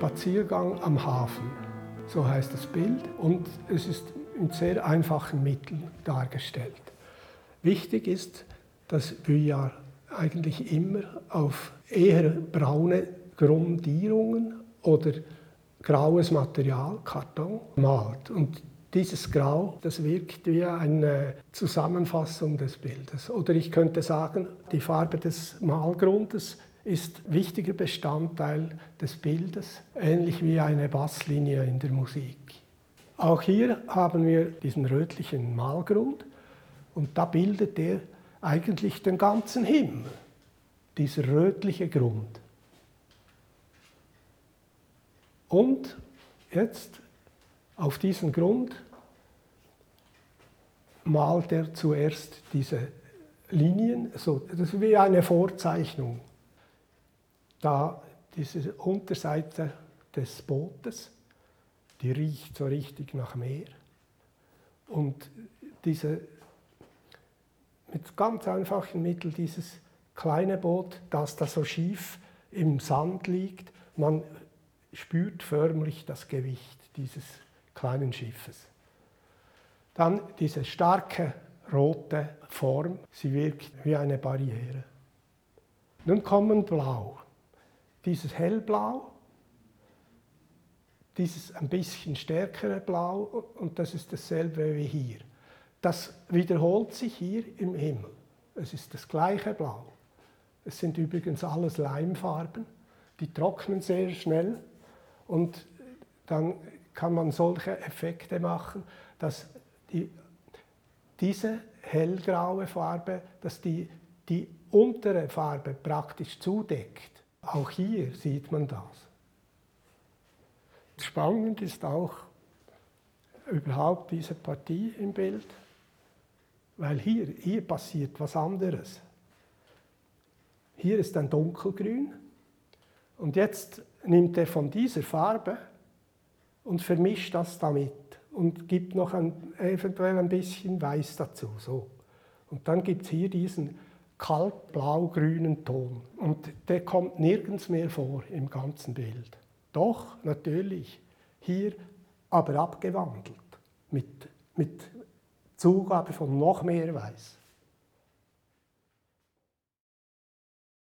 Spaziergang am Hafen. So heißt das Bild und es ist in sehr einfachen Mitteln dargestellt. Wichtig ist, dass Vuillard eigentlich immer auf eher braune Grundierungen oder graues Material, Karton, malt. Und dieses Grau, das wirkt wie eine Zusammenfassung des Bildes. Oder ich könnte sagen, die Farbe des Malgrundes ist wichtiger Bestandteil des Bildes, ähnlich wie eine Basslinie in der Musik. Auch hier haben wir diesen rötlichen Malgrund und da bildet er eigentlich den ganzen Himmel, dieser rötliche Grund. Und jetzt auf diesen Grund malt er zuerst diese Linien, so, das ist wie eine Vorzeichnung. Da diese Unterseite des Bootes, die riecht so richtig nach Meer. Und diese, mit ganz einfachen Mitteln dieses kleine Boot, das da so schief im Sand liegt, man spürt förmlich das Gewicht dieses kleinen Schiffes. Dann diese starke rote Form, sie wirkt wie eine Barriere. Nun kommen Blau. Dieses hellblau, dieses ein bisschen stärkere Blau und das ist dasselbe wie hier. Das wiederholt sich hier im Himmel. Es ist das gleiche Blau. Es sind übrigens alles Leimfarben, die trocknen sehr schnell und dann kann man solche Effekte machen, dass die, diese hellgraue Farbe, dass die, die untere Farbe praktisch zudeckt. Auch hier sieht man das. Spannend ist auch überhaupt diese Partie im Bild, weil hier, hier passiert was anderes. Hier ist ein dunkelgrün und jetzt nimmt er von dieser Farbe und vermischt das damit und gibt noch ein, eventuell ein bisschen Weiß dazu. So. Und dann gibt es hier diesen kaltblau-grünen Ton. Und der kommt nirgends mehr vor im ganzen Bild. Doch, natürlich, hier aber abgewandelt, mit, mit Zugabe von noch mehr Weiß.